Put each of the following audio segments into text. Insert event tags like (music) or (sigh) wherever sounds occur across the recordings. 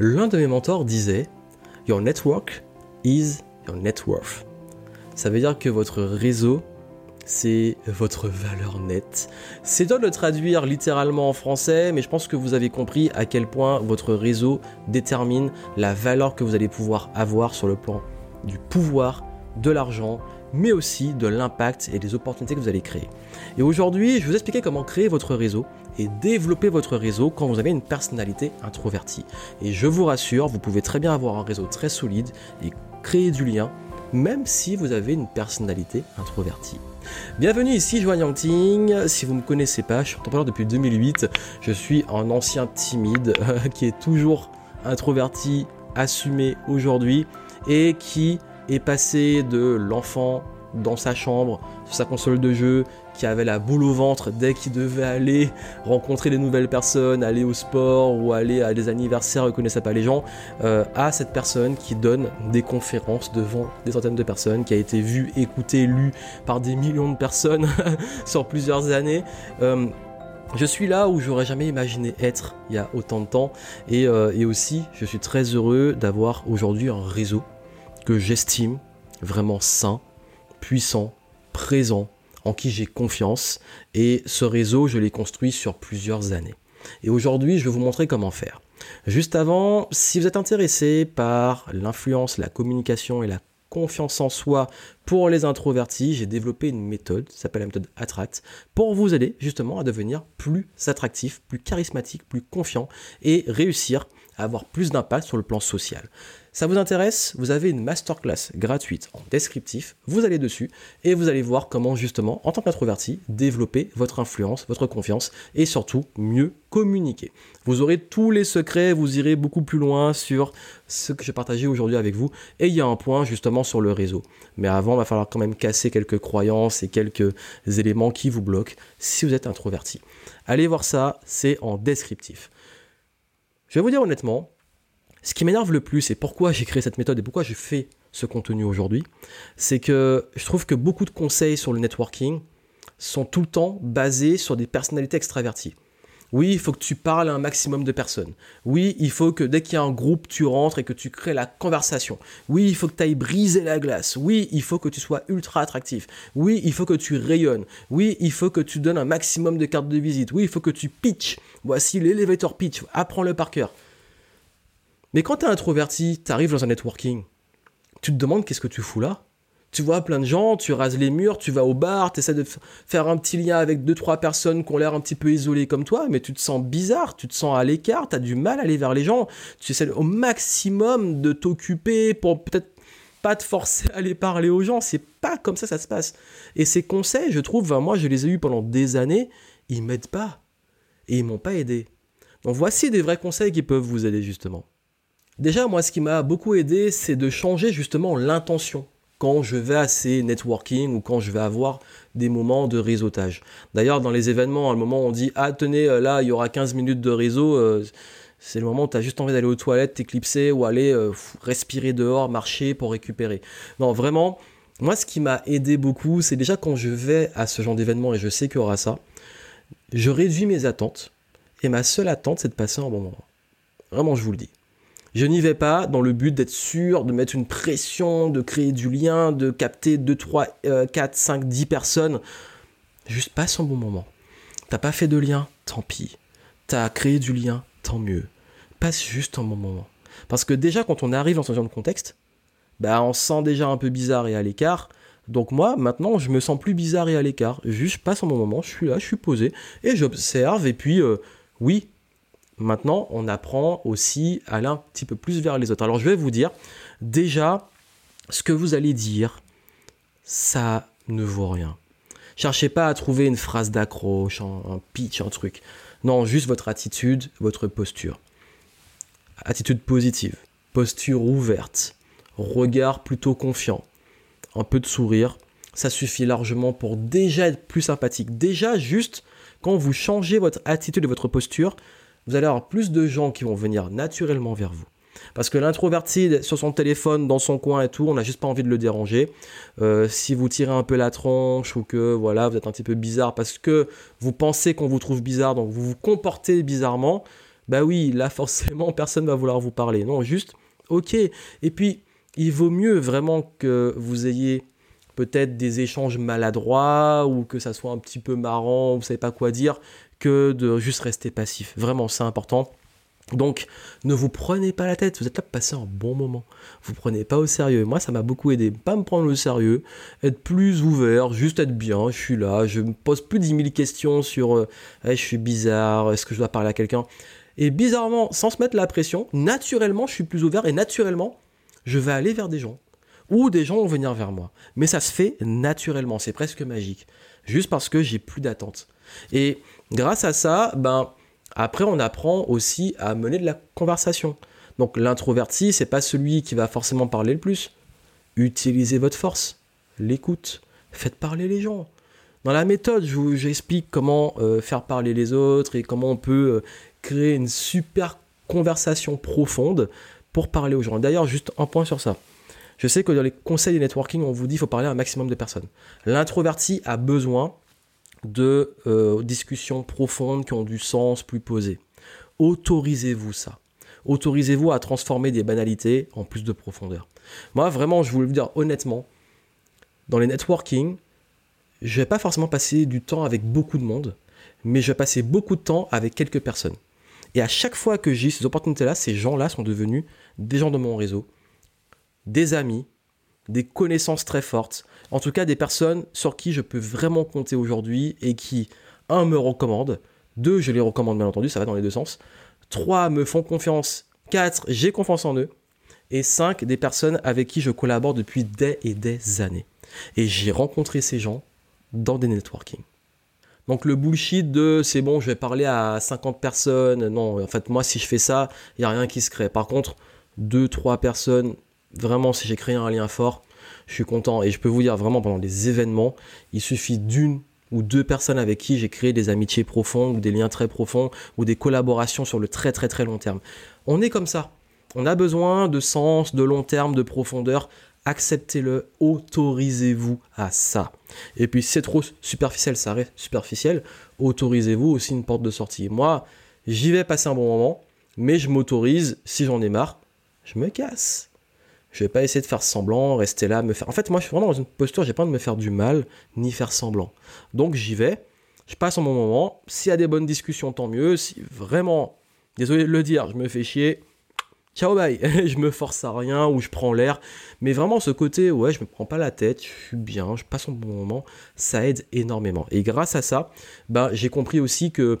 L'un de mes mentors disait Your network is your net worth. Ça veut dire que votre réseau, c'est votre valeur nette. C'est dur de le traduire littéralement en français, mais je pense que vous avez compris à quel point votre réseau détermine la valeur que vous allez pouvoir avoir sur le plan du pouvoir, de l'argent, mais aussi de l'impact et des opportunités que vous allez créer. Et aujourd'hui, je vais vous expliquer comment créer votre réseau et développer votre réseau quand vous avez une personnalité introvertie. Et je vous rassure, vous pouvez très bien avoir un réseau très solide et créer du lien, même si vous avez une personnalité introvertie. Bienvenue ici, Joanne Yangting. Si vous me connaissez pas, je suis entrepreneur depuis 2008. Je suis un ancien timide (laughs) qui est toujours introverti, assumé aujourd'hui et qui est passé de l'enfant dans sa chambre, sur sa console de jeu, qui avait la boule au ventre dès qu'il devait aller rencontrer des nouvelles personnes, aller au sport ou aller à des anniversaires, ne connaissait pas les gens, euh, à cette personne qui donne des conférences devant des centaines de personnes, qui a été vue, écoutée, lue par des millions de personnes (laughs) sur plusieurs années. Euh, je suis là où j'aurais jamais imaginé être il y a autant de temps euh, et aussi je suis très heureux d'avoir aujourd'hui un réseau que j'estime vraiment sain, puissant, présent, en qui j'ai confiance. Et ce réseau, je l'ai construit sur plusieurs années. Et aujourd'hui, je vais vous montrer comment faire. Juste avant, si vous êtes intéressé par l'influence, la communication et la confiance en soi pour les introvertis, j'ai développé une méthode, qui s'appelle la méthode Attract, pour vous aider justement à devenir plus attractif, plus charismatique, plus confiant et réussir avoir plus d'impact sur le plan social. Ça vous intéresse? Vous avez une masterclass gratuite en descriptif. Vous allez dessus et vous allez voir comment justement, en tant qu'introverti, développer votre influence, votre confiance et surtout mieux communiquer. Vous aurez tous les secrets, vous irez beaucoup plus loin sur ce que j'ai partagé aujourd'hui avec vous. Et il y a un point justement sur le réseau. Mais avant, il va falloir quand même casser quelques croyances et quelques éléments qui vous bloquent si vous êtes introverti. Allez voir ça, c'est en descriptif. Je vais vous dire honnêtement, ce qui m'énerve le plus et pourquoi j'ai créé cette méthode et pourquoi je fais ce contenu aujourd'hui, c'est que je trouve que beaucoup de conseils sur le networking sont tout le temps basés sur des personnalités extraverties. Oui, il faut que tu parles à un maximum de personnes. Oui, il faut que dès qu'il y a un groupe, tu rentres et que tu crées la conversation. Oui, il faut que tu ailles briser la glace. Oui, il faut que tu sois ultra attractif. Oui, il faut que tu rayonnes. Oui, il faut que tu donnes un maximum de cartes de visite. Oui, il faut que tu pitches. Voici l'elevator pitch. Apprends-le par cœur. Mais quand tu es introverti, tu arrives dans un networking, tu te demandes qu'est-ce que tu fous là? Tu vois plein de gens, tu rases les murs, tu vas au bar, tu essaies de faire un petit lien avec deux trois personnes qui ont l'air un petit peu isolées comme toi, mais tu te sens bizarre, tu te sens à l'écart, tu as du mal à aller vers les gens, tu essaies au maximum de t'occuper pour peut-être pas te forcer à aller parler aux gens, c'est pas comme ça ça se passe. Et ces conseils, je trouve, moi je les ai eus pendant des années, ils m'aident pas et ils m'ont pas aidé. Donc voici des vrais conseils qui peuvent vous aider justement. Déjà, moi, ce qui m'a beaucoup aidé, c'est de changer justement l'intention quand je vais à ces networking ou quand je vais avoir des moments de réseautage. D'ailleurs, dans les événements, à un moment, on dit Ah, tenez, euh, là, il y aura 15 minutes de réseau. Euh, c'est le moment où tu as juste envie d'aller aux toilettes, t'éclipser ou aller euh, respirer dehors, marcher pour récupérer. Non, vraiment, moi, ce qui m'a aidé beaucoup, c'est déjà quand je vais à ce genre d'événement et je sais qu'il y aura ça, je réduis mes attentes. Et ma seule attente, c'est de passer un bon moment. Vraiment, je vous le dis. Je n'y vais pas dans le but d'être sûr, de mettre une pression, de créer du lien, de capter 2, 3, 4, 5, 10 personnes. Juste passe un bon moment. T'as pas fait de lien, tant pis. T'as créé du lien, tant mieux. Passe juste un bon moment. Parce que déjà, quand on arrive dans ce genre de contexte, bah, on se sent déjà un peu bizarre et à l'écart. Donc moi, maintenant, je me sens plus bizarre et à l'écart. Juste, passe un bon moment, je suis là, je suis posé, et j'observe, et puis, euh, oui, Maintenant, on apprend aussi à aller un petit peu plus vers les autres. Alors je vais vous dire, déjà, ce que vous allez dire, ça ne vaut rien. Cherchez pas à trouver une phrase d'accroche, un, pitch, un truc. Non, juste votre attitude, votre posture. Attitude positive, posture ouverte, regard plutôt confiant, un peu de sourire, ça suffit largement pour déjà être plus sympathique. Déjà, juste quand vous changez votre attitude et votre posture, vous allez avoir plus de gens qui vont venir naturellement vers vous. Parce que l'introverti sur son téléphone, dans son coin et tout, on n'a juste pas envie de le déranger. Euh, si vous tirez un peu la tronche ou que voilà, vous êtes un petit peu bizarre parce que vous pensez qu'on vous trouve bizarre, donc vous vous comportez bizarrement, Bah oui, là (laughs) forcément personne va vouloir vous parler. Non, juste ok. Et puis il vaut mieux vraiment que vous ayez peut-être des échanges maladroits ou que ça soit un petit peu marrant, vous savez pas quoi dire, de juste rester passif. Vraiment, c'est important. Donc, ne vous prenez pas la tête, vous êtes là pour passer un bon moment. Vous prenez pas au sérieux. Moi, ça m'a beaucoup aidé. Pas me prendre au sérieux, être plus ouvert, juste être bien. Je suis là, je me pose plus de 10 000 questions sur euh, je suis bizarre, est-ce que je dois parler à quelqu'un? Et bizarrement, sans se mettre la pression, naturellement, je suis plus ouvert et naturellement, je vais aller vers des gens. Ou des gens vont venir vers moi. Mais ça se fait naturellement, c'est presque magique. Juste parce que j'ai plus d'attente. Et grâce à ça, ben après, on apprend aussi à mener de la conversation. Donc l'introverti, c'est pas celui qui va forcément parler le plus. Utilisez votre force, l'écoute, faites parler les gens. Dans la méthode, j'explique comment euh, faire parler les autres et comment on peut euh, créer une super conversation profonde pour parler aux gens. D'ailleurs, juste un point sur ça. Je sais que dans les conseils de networking, on vous dit qu'il faut parler à un maximum de personnes. L'introverti a besoin de euh, discussions profondes qui ont du sens, plus posées. Autorisez-vous ça. Autorisez-vous à transformer des banalités en plus de profondeur. Moi, vraiment, je vous dire honnêtement, dans les networking, je vais pas forcément passer du temps avec beaucoup de monde, mais je vais passer beaucoup de temps avec quelques personnes. Et à chaque fois que j'ai ces opportunités-là, ces gens-là sont devenus des gens de mon réseau, des amis, des connaissances très fortes, en tout cas des personnes sur qui je peux vraiment compter aujourd'hui et qui, un, me recommandent, deux, je les recommande bien entendu, ça va dans les deux sens, trois, me font confiance, quatre, j'ai confiance en eux, et cinq, des personnes avec qui je collabore depuis des et des années. Et j'ai rencontré ces gens dans des networking. Donc le bullshit de c'est bon, je vais parler à 50 personnes, non, en fait moi si je fais ça, il n'y a rien qui se crée. Par contre, deux, trois personnes, Vraiment, si j'ai créé un lien fort, je suis content. Et je peux vous dire, vraiment, pendant des événements, il suffit d'une ou deux personnes avec qui j'ai créé des amitiés profondes, ou des liens très profonds, ou des collaborations sur le très très très long terme. On est comme ça. On a besoin de sens, de long terme, de profondeur. Acceptez-le, autorisez-vous à ça. Et puis si c'est trop superficiel, ça reste superficiel, autorisez-vous aussi une porte de sortie. Moi, j'y vais passer un bon moment, mais je m'autorise, si j'en ai marre, je me casse. Je vais pas essayer de faire semblant, rester là, me faire. En fait, moi, je suis vraiment dans une posture, j'ai pas envie de me faire du mal, ni faire semblant. Donc, j'y vais, je passe mon moment. S'il y a des bonnes discussions, tant mieux. Si vraiment, désolé de le dire, je me fais chier, ciao bye. (laughs) je me force à rien ou je prends l'air. Mais vraiment, ce côté, ouais, je me prends pas la tête, je suis bien, je passe un bon moment, ça aide énormément. Et grâce à ça, ben, j'ai compris aussi que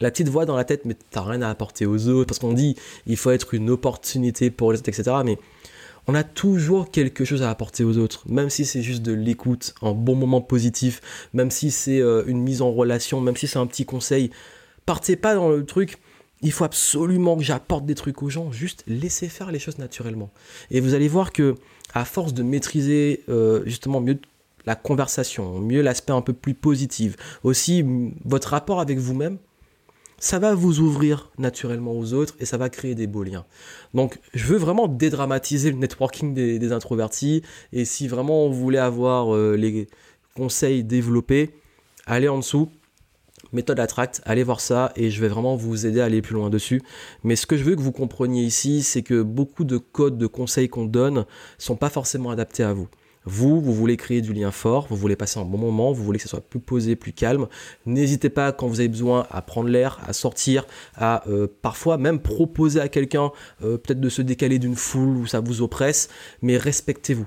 la petite voix dans la tête, mais t'as rien à apporter aux autres, parce qu'on dit il faut être une opportunité pour les autres, etc. Mais on a toujours quelque chose à apporter aux autres, même si c'est juste de l'écoute, un bon moment positif, même si c'est euh, une mise en relation, même si c'est un petit conseil. Partez pas dans le truc, il faut absolument que j'apporte des trucs aux gens, juste laissez faire les choses naturellement. Et vous allez voir que à force de maîtriser euh, justement mieux la conversation, mieux l'aspect un peu plus positif, aussi votre rapport avec vous-même, ça va vous ouvrir naturellement aux autres et ça va créer des beaux liens. Donc je veux vraiment dédramatiser le networking des, introvertis et si vraiment vous voulez avoir euh, les conseils développés, allez en dessous. Méthode Attract, allez voir ça et je vais vraiment vous aider à aller plus loin dessus. Mais ce que je veux que vous compreniez ici, c'est que beaucoup de codes, de conseils qu'on donne sont pas forcément adaptés à vous. Vous, vous voulez créer du lien fort, vous voulez passer un bon moment, vous voulez que ce soit plus posé, plus calme. N'hésitez pas quand vous avez besoin à prendre l'air, à sortir, à euh, parfois même proposer à quelqu'un euh, peut-être de se décaler d'une foule où ça vous oppresse, mais respectez-vous,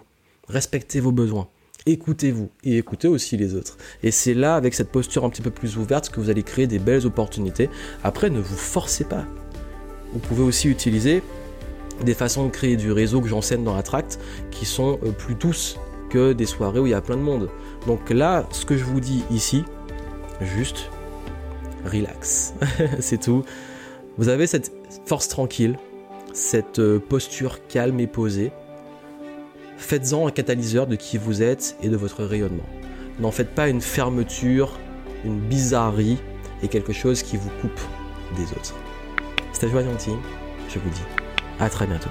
respectez vos besoins. Écoutez-vous et écoutez aussi les autres. Et c'est là, avec cette posture un petit peu plus ouverte, que vous allez créer des belles opportunités. Après, ne vous forcez pas. Vous pouvez aussi utiliser des façons de créer du réseau que j'enseigne dans Attract qui sont euh, plus douces que des soirées où il y a plein de monde. Donc là, ce que je vous dis ici, juste relax. (laughs) C'est tout. Vous avez cette force tranquille, cette euh, posture calme et posée. Faites-en un catalyseur de qui vous êtes et de votre rayonnement. N'en faites pas une fermeture, une bizarrerie et quelque chose qui vous coupe des autres. C'était Joanne je vous dis à très bientôt.